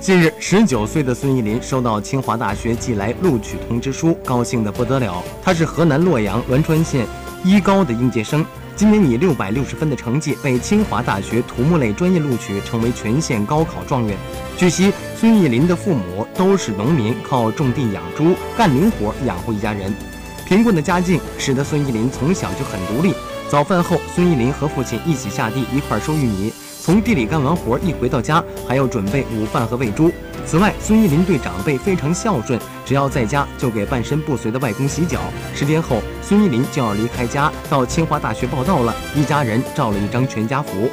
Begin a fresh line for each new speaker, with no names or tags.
近日，十九岁的孙艺林收到清华大学寄来录取通知书，高兴得不得了。他是河南洛阳栾川县一高的应届生，今年以六百六十分的成绩被清华大学土木类专业录取，成为全县高考状元。据悉，孙艺林的父母都是农民，靠种地养猪、干零活养活一家人。贫困的家境使得孙艺林从小就很独立。早饭后，孙艺林和父亲一起下地一块收玉米。从地里干完活，一回到家还要准备午饭和喂猪。此外，孙玉林对长辈非常孝顺，只要在家就给半身不遂的外公洗脚。十天后，孙玉林就要离开家到清华大学报到了，一家人照了一张全家福。